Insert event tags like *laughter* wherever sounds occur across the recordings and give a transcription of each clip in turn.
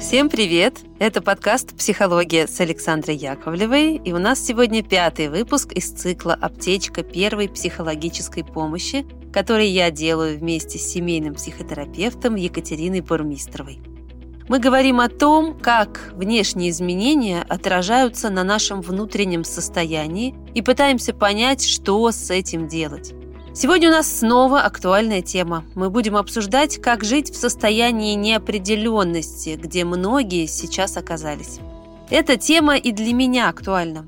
Всем привет! Это подкаст «Психология» с Александрой Яковлевой, и у нас сегодня пятый выпуск из цикла «Аптечка первой психологической помощи», который я делаю вместе с семейным психотерапевтом Екатериной Бурмистровой. Мы говорим о том, как внешние изменения отражаются на нашем внутреннем состоянии и пытаемся понять, что с этим делать. Сегодня у нас снова актуальная тема. Мы будем обсуждать, как жить в состоянии неопределенности, где многие сейчас оказались. Эта тема и для меня актуальна.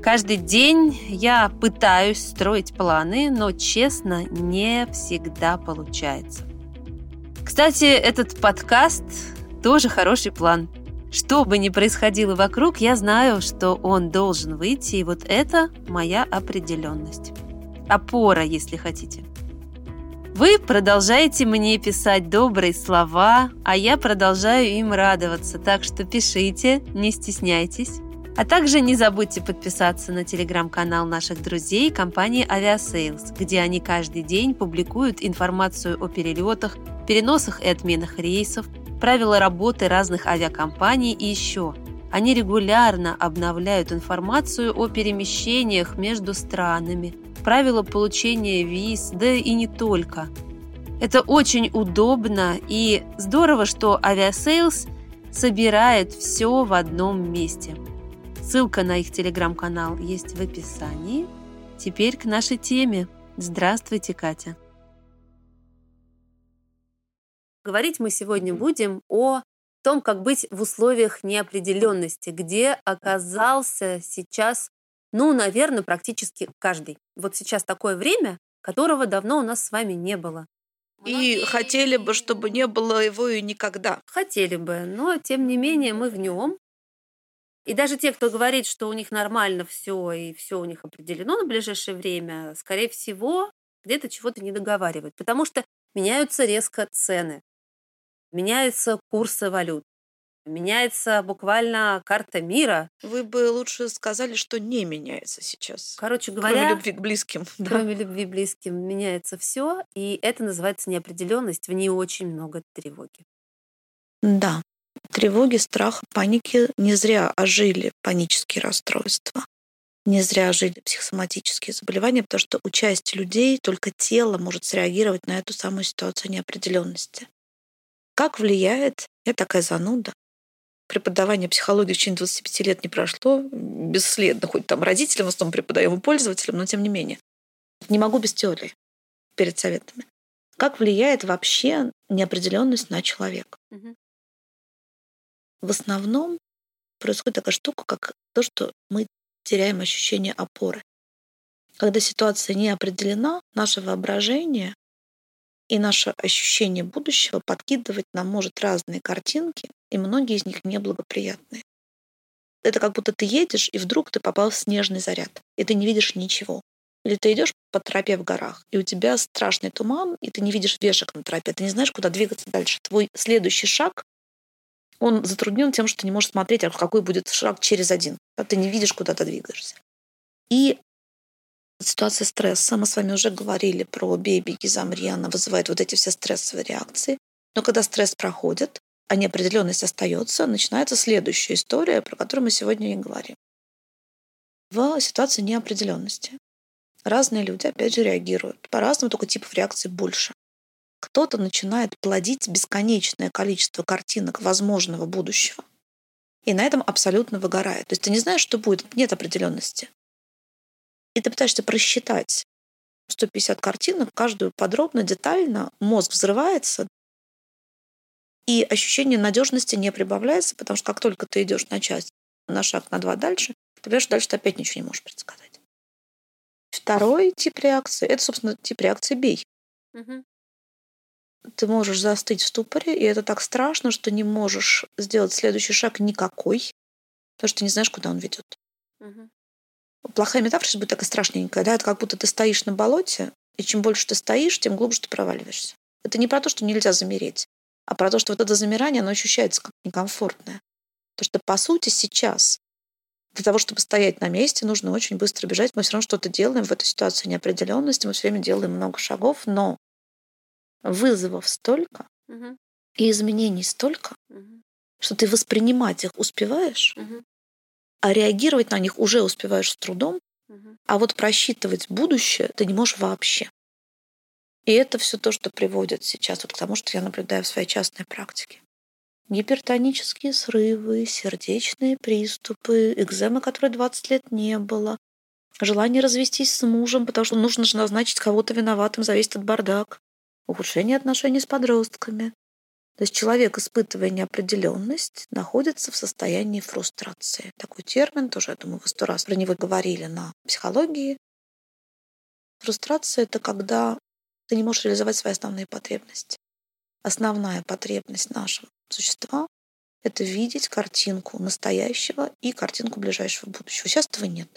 Каждый день я пытаюсь строить планы, но, честно, не всегда получается. Кстати, этот подкаст тоже хороший план. Что бы ни происходило вокруг, я знаю, что он должен выйти, и вот это моя определенность опора, если хотите. Вы продолжаете мне писать добрые слова, а я продолжаю им радоваться, так что пишите, не стесняйтесь. А также не забудьте подписаться на телеграм-канал наших друзей компании Aviasales, где они каждый день публикуют информацию о перелетах, переносах и отменах рейсов, правила работы разных авиакомпаний и еще. Они регулярно обновляют информацию о перемещениях между странами – правила получения виз, да и не только. Это очень удобно и здорово, что Aviasales собирает все в одном месте. Ссылка на их телеграм-канал есть в описании. Теперь к нашей теме. Здравствуйте, Катя. Говорить мы сегодня будем о том, как быть в условиях неопределенности, где оказался сейчас ну, наверное, практически каждый. Вот сейчас такое время, которого давно у нас с вами не было. И хотели бы, чтобы не было его и никогда. Хотели бы, но тем не менее мы в нем. И даже те, кто говорит, что у них нормально все и все у них определено на ближайшее время, скорее всего, где-то чего-то не договаривают, потому что меняются резко цены, меняются курсы валют, Меняется буквально карта мира. Вы бы лучше сказали, что не меняется сейчас. Короче говоря, *laughs* кроме любви к близким. Кроме да. любви к близким меняется все, и это называется неопределенность. В ней очень много тревоги. Да, тревоги, страха, паники не зря ожили панические расстройства. Не зря ожили психосоматические заболевания, потому что у части людей только тело может среагировать на эту самую ситуацию неопределенности. Как влияет, я такая зануда, преподавание психологии в течение 25 лет не прошло бесследно, хоть там родителям в основном преподаем и пользователям, но тем не менее. Не могу без теории перед советами. Как влияет вообще неопределенность на человека? Угу. В основном происходит такая штука, как то, что мы теряем ощущение опоры. Когда ситуация не определена, наше воображение и наше ощущение будущего подкидывать нам может разные картинки, и многие из них неблагоприятные. Это как будто ты едешь, и вдруг ты попал в снежный заряд, и ты не видишь ничего. Или ты идешь по тропе в горах, и у тебя страшный туман, и ты не видишь вешек на тропе, ты не знаешь, куда двигаться дальше. Твой следующий шаг, он затруднен тем, что ты не можешь смотреть, а какой будет шаг через один. Ты не видишь, куда ты двигаешься. И ситуация стресса. Мы с вами уже говорили про «бей, беги, замри». Она вызывает вот эти все стрессовые реакции. Но когда стресс проходит, а неопределенность остается, начинается следующая история, про которую мы сегодня и говорим. В ситуации неопределенности разные люди, опять же, реагируют. По-разному, только типов реакций больше. Кто-то начинает плодить бесконечное количество картинок возможного будущего, и на этом абсолютно выгорает. То есть ты не знаешь, что будет, нет определенности и ты пытаешься просчитать 150 картинок, каждую подробно, детально, мозг взрывается, и ощущение надежности не прибавляется, потому что как только ты идешь на часть, на шаг, на два дальше, ты понимаешь, что дальше ты опять ничего не можешь предсказать. Второй тип реакции – это, собственно, тип реакции «бей». Угу. Ты можешь застыть в ступоре, и это так страшно, что не можешь сделать следующий шаг никакой, потому что не знаешь, куда он ведет. Угу плохая метафора сейчас будет такая страшненькая, да, это как будто ты стоишь на болоте, и чем больше ты стоишь, тем глубже ты проваливаешься. Это не про то, что нельзя замереть, а про то, что вот это замирание, оно ощущается как некомфортное. Потому что, по сути, сейчас для того, чтобы стоять на месте, нужно очень быстро бежать. Мы все равно что-то делаем в этой ситуации неопределенности, мы все время делаем много шагов, но вызовов столько, угу. и изменений столько, угу. что ты воспринимать их успеваешь, Мгм. А реагировать на них уже успеваешь с трудом, а вот просчитывать будущее ты не можешь вообще. И это все то, что приводит сейчас вот к тому, что я наблюдаю в своей частной практике. Гипертонические срывы, сердечные приступы, экземы, которой 20 лет не было, желание развестись с мужем, потому что нужно же назначить кого-то виноватым, зависит от бардак, ухудшение отношений с подростками. То есть человек, испытывая неопределенность, находится в состоянии фрустрации. Такой термин тоже, я думаю, вы сто раз про него говорили на психологии. Фрустрация — это когда ты не можешь реализовать свои основные потребности. Основная потребность нашего существа — это видеть картинку настоящего и картинку ближайшего будущего. Сейчас этого нет.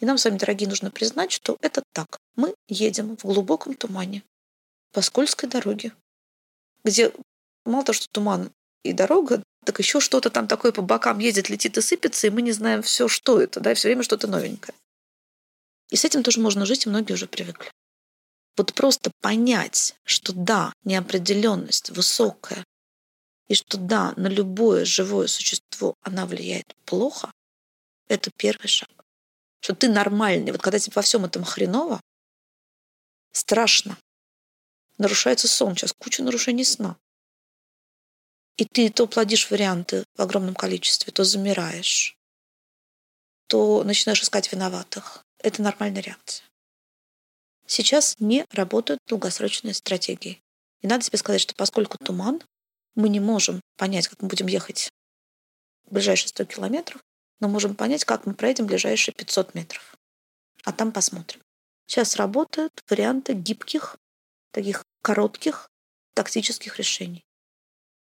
И нам с вами, дорогие, нужно признать, что это так. Мы едем в глубоком тумане по скользкой дороге, где мало того, что туман и дорога, так еще что-то там такое по бокам ездит, летит и сыпется, и мы не знаем все, что это, да, все время что-то новенькое. И с этим тоже можно жить, и многие уже привыкли. Вот просто понять, что да, неопределенность высокая, и что да, на любое живое существо она влияет плохо, это первый шаг. Что ты нормальный. Вот когда тебе во всем этом хреново, страшно. Нарушается сон. Сейчас куча нарушений сна. И ты то плодишь варианты в огромном количестве, то замираешь, то начинаешь искать виноватых. Это нормальная реакция. Сейчас не работают долгосрочные стратегии. И надо себе сказать, что поскольку туман, мы не можем понять, как мы будем ехать ближайшие 100 километров, но можем понять, как мы проедем ближайшие 500 метров. А там посмотрим. Сейчас работают варианты гибких, таких коротких тактических решений.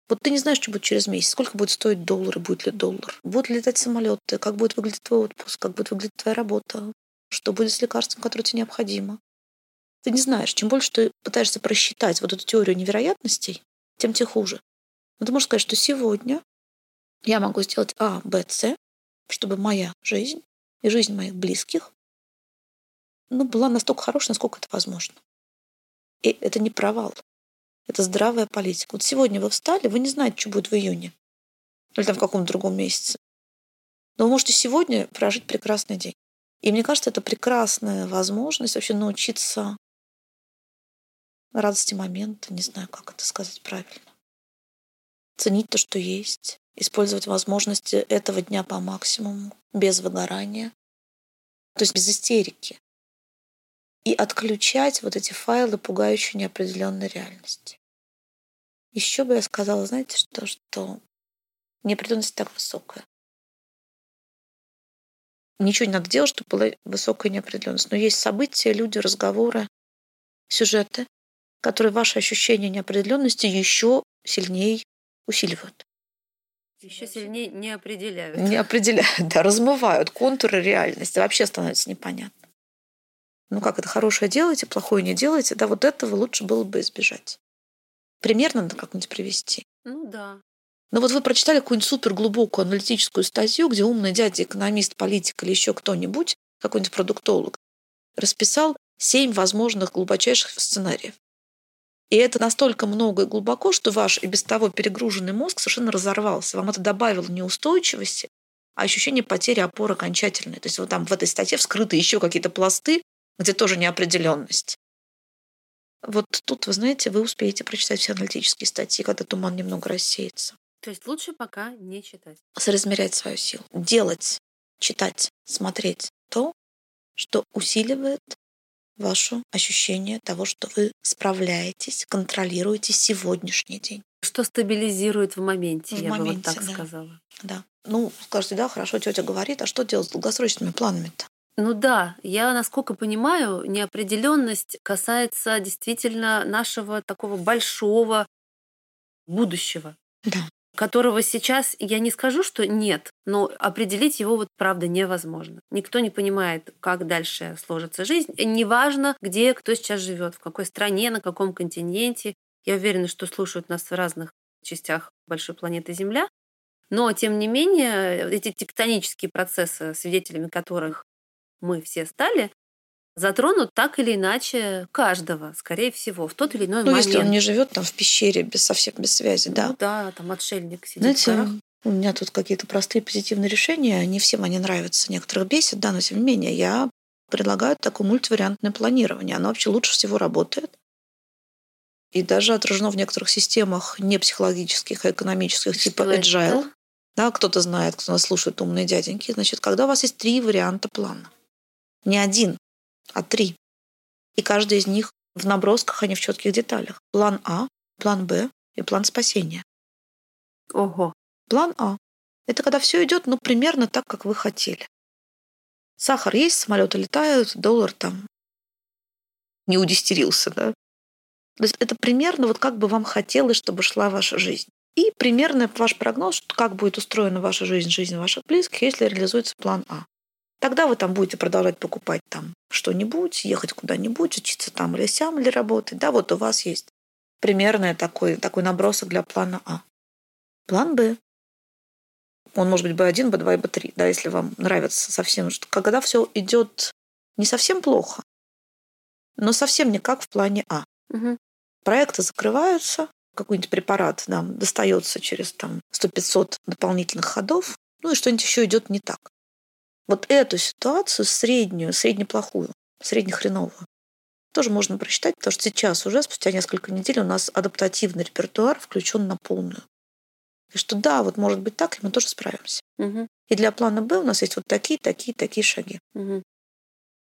Вот ты не знаешь, что будет через месяц, сколько будет стоить доллар, будет ли доллар, будут ли летать самолеты, как будет выглядеть твой отпуск, как будет выглядеть твоя работа, что будет с лекарством, которое тебе необходимо. Ты не знаешь. Чем больше ты пытаешься просчитать вот эту теорию невероятностей, тем тебе хуже. Но ты можешь сказать, что сегодня я могу сделать А, Б, С, чтобы моя жизнь и жизнь моих близких ну, была настолько хорошей, насколько это возможно. И это не провал. Это здравая политика. Вот сегодня вы встали, вы не знаете, что будет в июне. Или там в каком-то другом месяце. Но вы можете сегодня прожить прекрасный день. И мне кажется, это прекрасная возможность вообще научиться радости момента, не знаю, как это сказать правильно. Ценить то, что есть, использовать возможности этого дня по максимуму, без выгорания, то есть без истерики. И отключать вот эти файлы пугающей неопределенной реальности. Еще бы я сказала, знаете что, что неопределенность так высокая. Ничего не надо делать, чтобы была высокая неопределенность. Но есть события, люди, разговоры, сюжеты, которые ваши ощущения неопределенности еще сильнее усиливают. Еще сильнее не определяют. Не определяют, *laughs* да, размывают контуры реальности. Вообще становится непонятно. Ну как это хорошее делаете, плохое не делаете, да, вот этого лучше было бы избежать. Примерно надо как-нибудь привести. Ну да. Но вот вы прочитали какую-нибудь суперглубокую аналитическую статью, где умный дядя, экономист, политик или еще кто-нибудь, какой-нибудь продуктолог, расписал семь возможных глубочайших сценариев. И это настолько много и глубоко, что ваш и без того перегруженный мозг совершенно разорвался. Вам это добавило неустойчивости, а ощущение потери опоры окончательной. То есть вот там в этой статье вскрыты еще какие-то пласты, где тоже неопределенность. Вот тут, вы знаете, вы успеете прочитать все аналитические статьи, когда туман немного рассеется. То есть лучше пока не читать. Соразмерять свою силу. Делать, читать, смотреть то, что усиливает ваше ощущение того, что вы справляетесь, контролируете сегодняшний день. Что стабилизирует в моменте, В я бы вот моменте, так да. сказала. Да. Ну, скажете, да, хорошо, тетя говорит, а что делать с долгосрочными планами-то? Ну да, я, насколько понимаю, неопределенность касается действительно нашего такого большого будущего, Да. которого сейчас я не скажу, что нет, но определить его вот правда невозможно. Никто не понимает, как дальше сложится жизнь. И Неважно, где кто сейчас живет, в какой стране, на каком континенте. Я уверена, что слушают нас в разных частях большой планеты Земля. Но, тем не менее, эти тектонические процессы, свидетелями которых мы все стали, затронут так или иначе каждого, скорее всего, в тот или иной Ну, момент. если он не живет там в пещере без совсем без связи, да. Ну да, там отшельник сидит в Знаете, горах. У меня тут какие-то простые позитивные решения. Не всем они нравятся, некоторых бесит, да, но тем не менее я предлагаю такое мультивариантное планирование. Оно вообще лучше всего работает. И даже отражено в некоторых системах не психологических, а экономических, Что типа это? agile. Да, кто-то знает, кто нас слушает, умные дяденьки. Значит, когда у вас есть три варианта плана. Не один, а три. И каждый из них в набросках, а не в четких деталях. План А, план Б и план спасения. Ого. План А – это когда все идет, ну, примерно так, как вы хотели. Сахар есть, самолеты летают, доллар там не удистерился, да? То есть это примерно вот как бы вам хотелось, чтобы шла ваша жизнь. И примерно ваш прогноз, как будет устроена ваша жизнь, жизнь ваших близких, если реализуется план А. Тогда вы там будете продолжать покупать там что-нибудь, ехать куда-нибудь, учиться там или сям, или работать. Да, вот у вас есть примерно такой, такой набросок для плана А. План Б. Он может быть B1, B2 и B3, да, если вам нравится совсем. Что, когда все идет не совсем плохо, но совсем не как в плане А. Мгм. Проекты закрываются, какой-нибудь препарат нам достается через там 100-500 дополнительных ходов, ну и что-нибудь еще идет не так. Вот эту ситуацию среднюю, среднеплохую, среднехреновую, тоже можно просчитать, потому что сейчас уже, спустя несколько недель, у нас адаптативный репертуар включен на полную. И что да, вот может быть так, и мы тоже справимся. Мгм. И для плана Б у нас есть вот такие, такие, такие шаги. Мгм.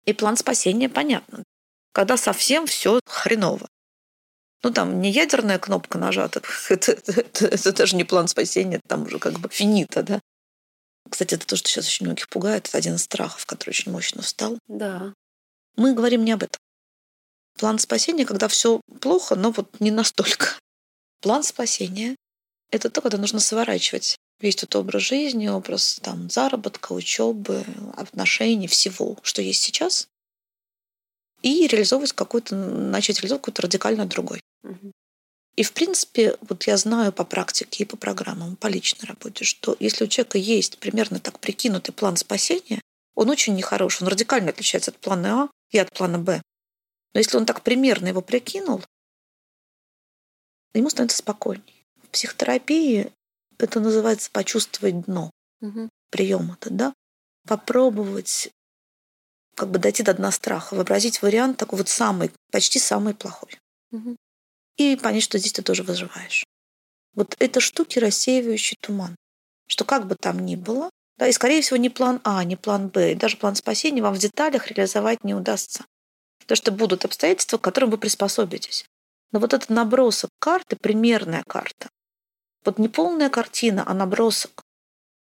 И план спасения понятно. Когда совсем все хреново. Ну, там не ядерная кнопка нажата, *laughs* это, это- это- это даже не план спасения, там уже как бы финита, да. Кстати, это то, что сейчас очень многих пугает. Это один из страхов, который очень мощно встал. Да. Мы говорим не об этом. План спасения, когда все плохо, но вот не настолько. План спасения – это то, когда нужно сворачивать весь тот образ жизни, образ там, заработка, учебы, отношений, всего, что есть сейчас, и реализовывать какой-то, начать реализовывать какой-то радикально другой. Мгм. И, в принципе, вот я знаю по практике и по программам, по личной работе, что если у человека есть примерно так прикинутый план спасения, он очень нехорош, он радикально отличается от плана А и от плана Б. Но если он так примерно его прикинул, ему становится спокойней. В психотерапии это называется почувствовать дно Мгм. приема-то, да? Попробовать как бы дойти до дна страха, вообразить вариант такой вот самый, почти самый плохой. Мгм. И понять, что здесь ты тоже выживаешь. Вот это штуки, рассеивающие туман. Что как бы там ни было, да, и, скорее всего, не план А, не план Б, и даже план спасения вам в деталях реализовать не удастся. Потому что будут обстоятельства, к которым вы приспособитесь. Но вот этот набросок карты, примерная карта, вот не полная картина, а набросок,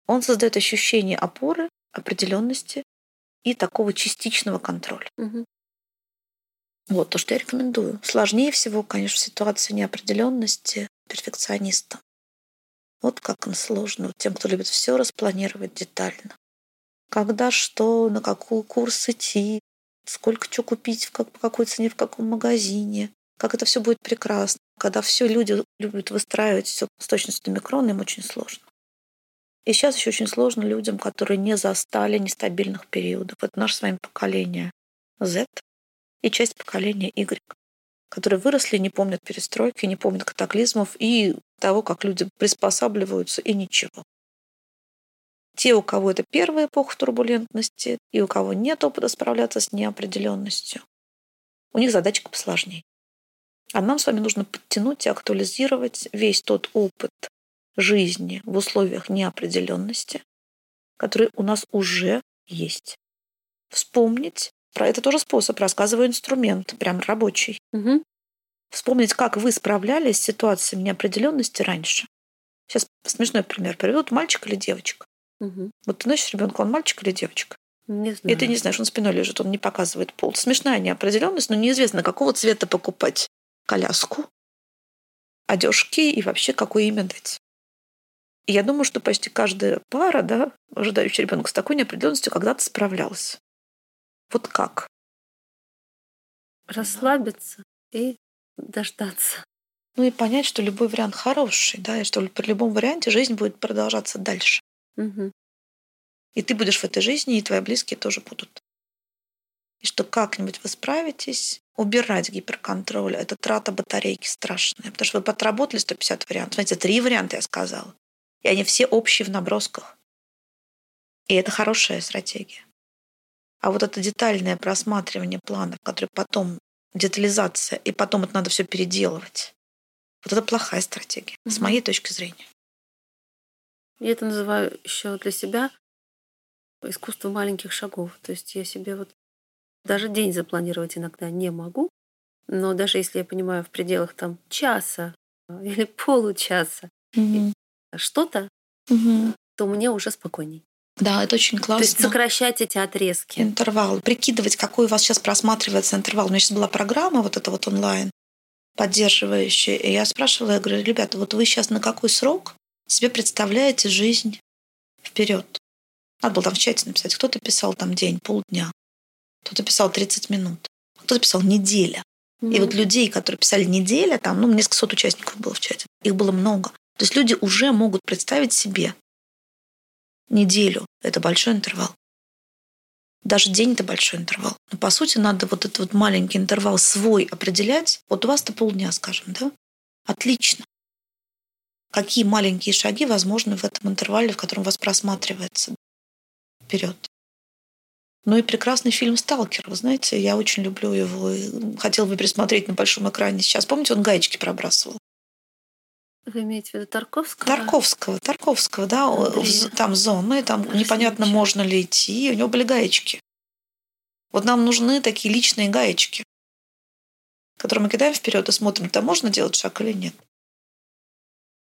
он создает ощущение опоры, определенности и такого частичного контроля. Мгм. Вот то, что я рекомендую. Сложнее всего, конечно, в ситуации неопределенности перфекциониста. Вот как он сложно. Тем, кто любит все распланировать детально. Когда что, на какой курс идти, сколько что купить, в как, по какой цене, в каком магазине, как это все будет прекрасно. Когда все люди любят выстраивать все с точностью до микрона, им очень сложно. И сейчас еще очень сложно людям, которые не застали нестабильных периодов. Это наше с вами поколение Z, и часть поколения Y, которые выросли, не помнят перестройки, не помнят катаклизмов и того, как люди приспосабливаются, и ничего. Те, у кого это первая эпоха турбулентности, и у кого нет опыта справляться с неопределенностью, у них задачка посложнее. А нам с вами нужно подтянуть и актуализировать весь тот опыт жизни в условиях неопределенности, который у нас уже есть. Вспомнить про это тоже способ, рассказываю инструмент, прям рабочий. Мгм. Вспомнить, как вы справлялись с ситуациями неопределенности раньше. Сейчас смешной пример приведу. Вот Мальчик или девочка? Мгм. Вот ты носишь ребенка, он мальчик или девочка? Не знаю. И ты не знаешь, он спиной лежит, он не показывает пол. Смешная неопределенность, но неизвестно, какого цвета покупать коляску, одежки и вообще какое имя дать. И я думаю, что почти каждая пара, да, ожидающая ребенка с такой неопределенностью, когда-то справлялась. Вот как? Расслабиться и дождаться. Ну и понять, что любой вариант хороший, да, и что при любом варианте жизнь будет продолжаться дальше. Мгм. И ты будешь в этой жизни, и твои близкие тоже будут. И что как-нибудь вы справитесь, убирать гиперконтроль. Это трата батарейки страшная. Потому что вы отработали 150 вариантов. Смотрите, три варианта я сказала. И они все общие в набросках. И это хорошая стратегия. А вот это детальное просматривание планов, который потом детализация, и потом это надо все переделывать. Вот это плохая стратегия, mm-hmm. с моей точки зрения. Я это называю еще для себя искусство маленьких шагов. То есть я себе вот даже день запланировать иногда не могу, но даже если я понимаю в пределах там часа а, или *laughs* получаса mm-hmm. что-то, mm-hmm. то мне уже спокойней. Да, это очень классно. То есть сокращать эти отрезки. Интервал. Прикидывать, какой у вас сейчас просматривается интервал. У меня сейчас была программа вот эта вот онлайн, поддерживающая. И я спрашивала, я говорю, ребята, вот вы сейчас на какой срок себе представляете жизнь вперед? Надо было там в чате написать. Кто-то писал там день, полдня. Кто-то писал 30 минут. Кто-то писал неделя. Mm-hmm. И вот людей, которые писали неделя, там, ну, несколько сот участников было в чате. Их было много. То есть люди уже могут представить себе, неделю – это большой интервал. Даже день – это большой интервал. Но по сути надо вот этот вот маленький интервал свой определять. Вот у вас-то полдня, скажем, да? Отлично. Какие маленькие шаги возможны в этом интервале, в котором вас просматривается вперед? Ну и прекрасный фильм «Сталкер». Вы знаете, я очень люблю его. Хотел бы пересмотреть на большом экране сейчас. Помните, он гаечки пробрасывал? Вы имеете в виду Тарковского? Тарковского, Тарковского, да, Андрей. там зоны, там Хорошо, непонятно, можно ли идти, у него были гаечки. Вот нам нужны такие личные гаечки, которые мы кидаем вперед и смотрим, там можно делать шаг или нет.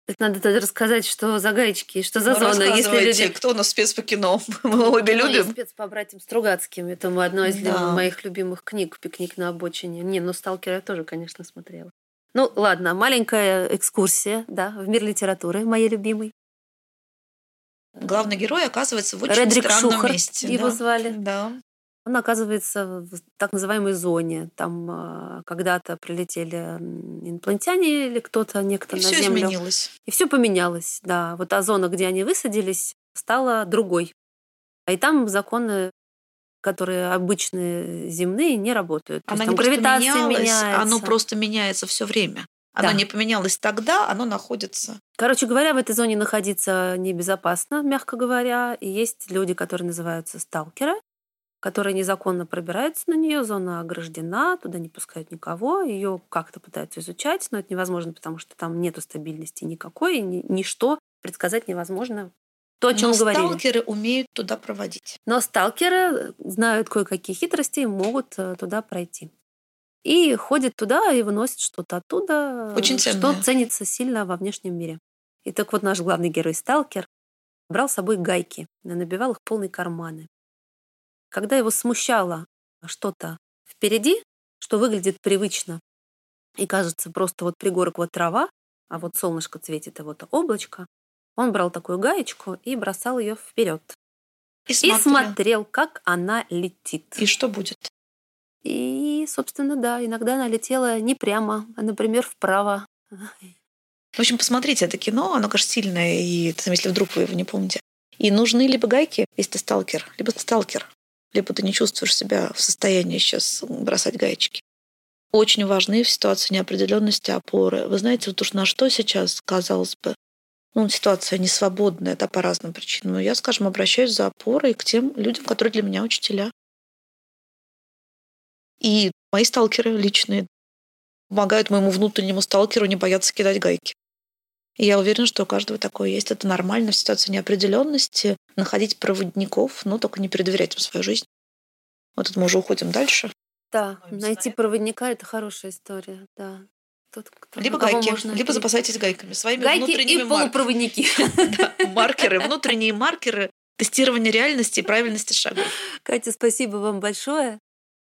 Это надо тогда рассказать, что за гаечки, что за ну, зона. Если люди... кто у нас спец по кино? *laughs* Мы обе ну, любим. спец по братьям Стругацким. Это одна из да. моих любимых книг «Пикник на обочине». Не, ну «Сталкера» я тоже, конечно, смотрела. Ну, ладно, маленькая экскурсия, да, в мир литературы, моей любимой. Главный герой оказывается в очень Редрик странном Шухарт месте. Его да. звали. Да. Он оказывается в так называемой зоне. Там э, когда-то прилетели инопланетяне или кто-то, некто и на все Землю. изменилось. И все поменялось, да. Вот та зона, где они высадились, стала другой. А и там законы которые обычные земные, не работают. Она не гравитация меняется. Оно просто меняется все время. Оно да. не поменялось тогда, оно находится. Короче говоря, в этой зоне находиться небезопасно, мягко говоря. И есть люди, которые называются сталкеры, которые незаконно пробираются на нее, зона ограждена, туда не пускают никого, ее как-то пытаются изучать, но это невозможно, потому что там нету стабильности никакой, и ничто предсказать невозможно то, о чем Но говорили. сталкеры умеют туда проводить. Но сталкеры знают кое-какие хитрости и могут э, туда пройти. И ходят туда и выносят что-то оттуда, Очень ценное. что ценится сильно во внешнем мире. И так вот наш главный герой сталкер брал с собой гайки, набивал их полные карманы. Когда его смущало что-то впереди, что выглядит привычно, и кажется просто вот пригорок вот трава, а вот солнышко светит, и вот облачко, он брал такую гаечку и бросал ее вперед. И смотрел. и смотрел, как она летит. И что будет? И, собственно, да, иногда она летела не прямо, а, например, вправо. В общем, посмотрите это кино, оно, конечно, сильное, и если вдруг вы его не помните. И нужны либо гайки, если ты сталкер, либо ты сталкер, либо ты не чувствуешь себя в состоянии сейчас бросать гаечки. Очень важны в ситуации неопределенности опоры. Вы знаете, вот уж на что сейчас, казалось бы, ну, ситуация не свободная, да, по разным причинам. Но я, скажем, обращаюсь за опорой к тем людям, которые для меня учителя. И мои сталкеры личные помогают моему внутреннему сталкеру не бояться кидать гайки. И я уверена, что у каждого такое есть. Это нормально в ситуации неопределенности находить проводников, но только не передоверять им свою жизнь. Вот это мы уже уходим дальше. Да, найти проводника – это хорошая история, да. Тот, кто, либо гайки, можно либо запасайтесь гайками. Своими Гайки внутренними и полупроводники. *laughs* маркеры, внутренние маркеры тестирования реальности и правильности шагов. Катя, спасибо вам большое.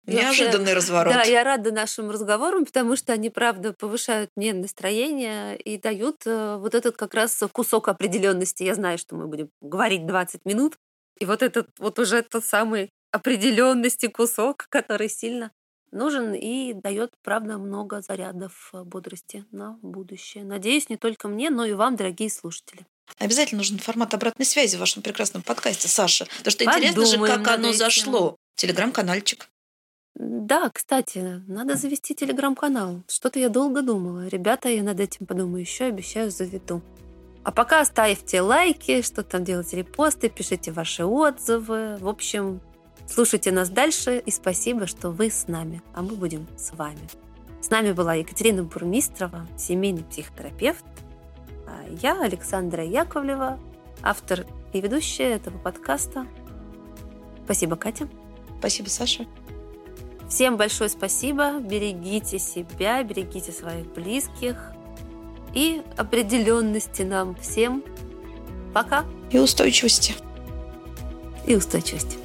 Неожиданный разворот. Да, я рада нашим разговорам, потому что они, правда, повышают мне настроение и дают э, вот этот как раз кусок определенности. Я знаю, что мы будем говорить 20 минут, и вот этот вот уже тот самый определенности кусок, который сильно нужен и дает, правда, много зарядов э, бодрости на будущее. Надеюсь, не только мне, но и вам, дорогие слушатели. Обязательно нужен формат обратной связи в вашем прекрасном подкасте, Саша. Потому что Подумаем интересно же, как оно этим. зашло. Телеграм-канальчик. Да, кстати, надо завести телеграм-канал. Что-то я долго думала. Ребята, я над этим подумаю еще, обещаю, заведу. А пока ставьте лайки, что там делайте репосты, пишите ваши отзывы. В общем, слушайте нас дальше и спасибо, что вы с нами, а мы будем с вами. С нами была Екатерина Бурмистрова, семейный психотерапевт. А я Александра Яковлева, автор и ведущая этого подкаста. Спасибо, Катя. Спасибо, Саша. Всем большое спасибо. Берегите себя, берегите своих близких. И определенности нам всем. Пока. И устойчивости. И устойчивости.